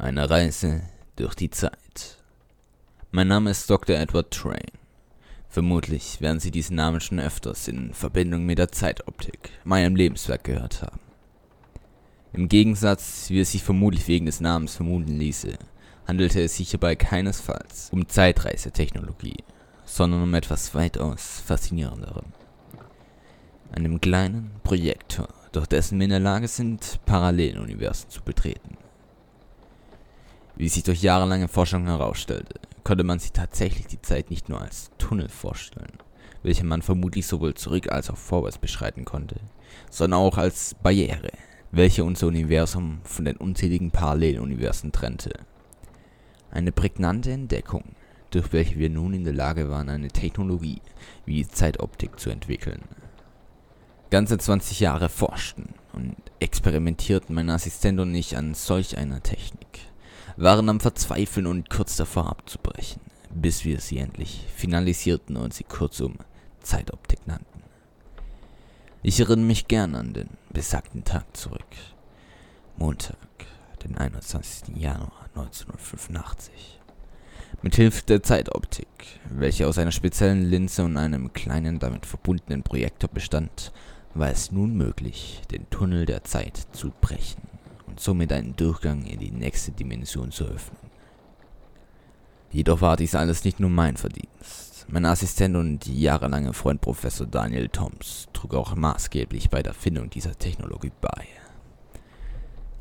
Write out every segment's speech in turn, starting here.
Eine Reise durch die Zeit. Mein Name ist Dr. Edward Train. Vermutlich werden Sie diesen Namen schon öfters in Verbindung mit der Zeitoptik, meinem Lebenswerk, gehört haben. Im Gegensatz, wie es sich vermutlich wegen des Namens vermuten ließe, handelte es sich hierbei keinesfalls um Zeitreisetechnologie, sondern um etwas weitaus faszinierenderem. Einem kleinen Projektor, durch dessen wir in der Lage sind, Paralleluniversen zu betreten. Wie sich durch jahrelange Forschung herausstellte, konnte man sich tatsächlich die Zeit nicht nur als Tunnel vorstellen, welche man vermutlich sowohl zurück als auch vorwärts beschreiten konnte, sondern auch als Barriere, welche unser Universum von den unzähligen Paralleluniversen trennte. Eine prägnante Entdeckung, durch welche wir nun in der Lage waren, eine Technologie wie die Zeitoptik zu entwickeln. Ganze 20 Jahre forschten und experimentierten mein Assistent und ich an solch einer Technik waren am Verzweifeln und kurz davor abzubrechen, bis wir sie endlich finalisierten und sie kurzum Zeitoptik nannten. Ich erinnere mich gern an den besagten Tag zurück. Montag, den 21. Januar 1985. Mit Hilfe der Zeitoptik, welche aus einer speziellen Linse und einem kleinen damit verbundenen Projektor bestand, war es nun möglich, den Tunnel der Zeit zu brechen und somit einen Durchgang in die nächste Dimension zu öffnen. Jedoch war dies alles nicht nur mein Verdienst. Mein Assistent und jahrelange Freund Professor Daniel Toms trug auch maßgeblich bei der Findung dieser Technologie bei.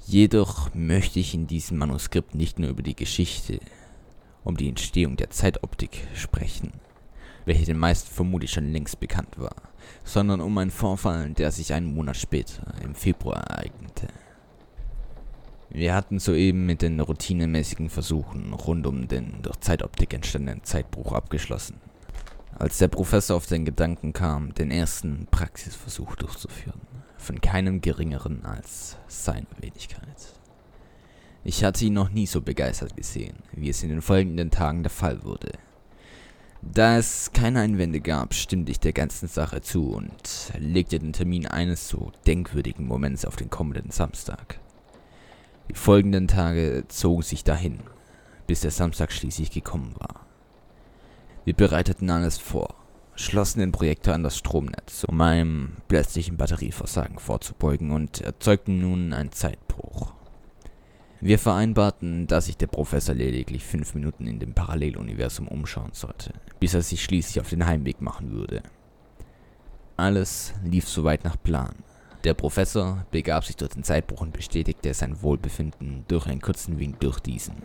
Jedoch möchte ich in diesem Manuskript nicht nur über die Geschichte um die Entstehung der Zeitoptik sprechen, welche den meisten vermutlich schon längst bekannt war, sondern um einen Vorfall, der sich einen Monat später, im Februar, ereignete. Wir hatten soeben mit den routinemäßigen Versuchen rund um den durch Zeitoptik entstandenen Zeitbruch abgeschlossen, als der Professor auf den Gedanken kam, den ersten Praxisversuch durchzuführen, von keinem geringeren als seiner Wenigkeit. Ich hatte ihn noch nie so begeistert gesehen, wie es in den folgenden Tagen der Fall wurde. Da es keine Einwände gab, stimmte ich der ganzen Sache zu und legte den Termin eines so denkwürdigen Moments auf den kommenden Samstag. Die folgenden Tage zogen sich dahin, bis der Samstag schließlich gekommen war. Wir bereiteten alles vor, schlossen den Projektor an das Stromnetz, um einem plötzlichen Batterieversagen vorzubeugen und erzeugten nun einen Zeitbruch. Wir vereinbarten, dass sich der Professor lediglich fünf Minuten in dem Paralleluniversum umschauen sollte, bis er sich schließlich auf den Heimweg machen würde. Alles lief soweit nach Plan. Der Professor begab sich durch den Zeitbruch und bestätigte sein Wohlbefinden durch einen kurzen Wink durch diesen,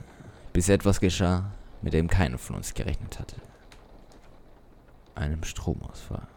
bis etwas geschah, mit dem keiner von uns gerechnet hatte. Einem Stromausfall.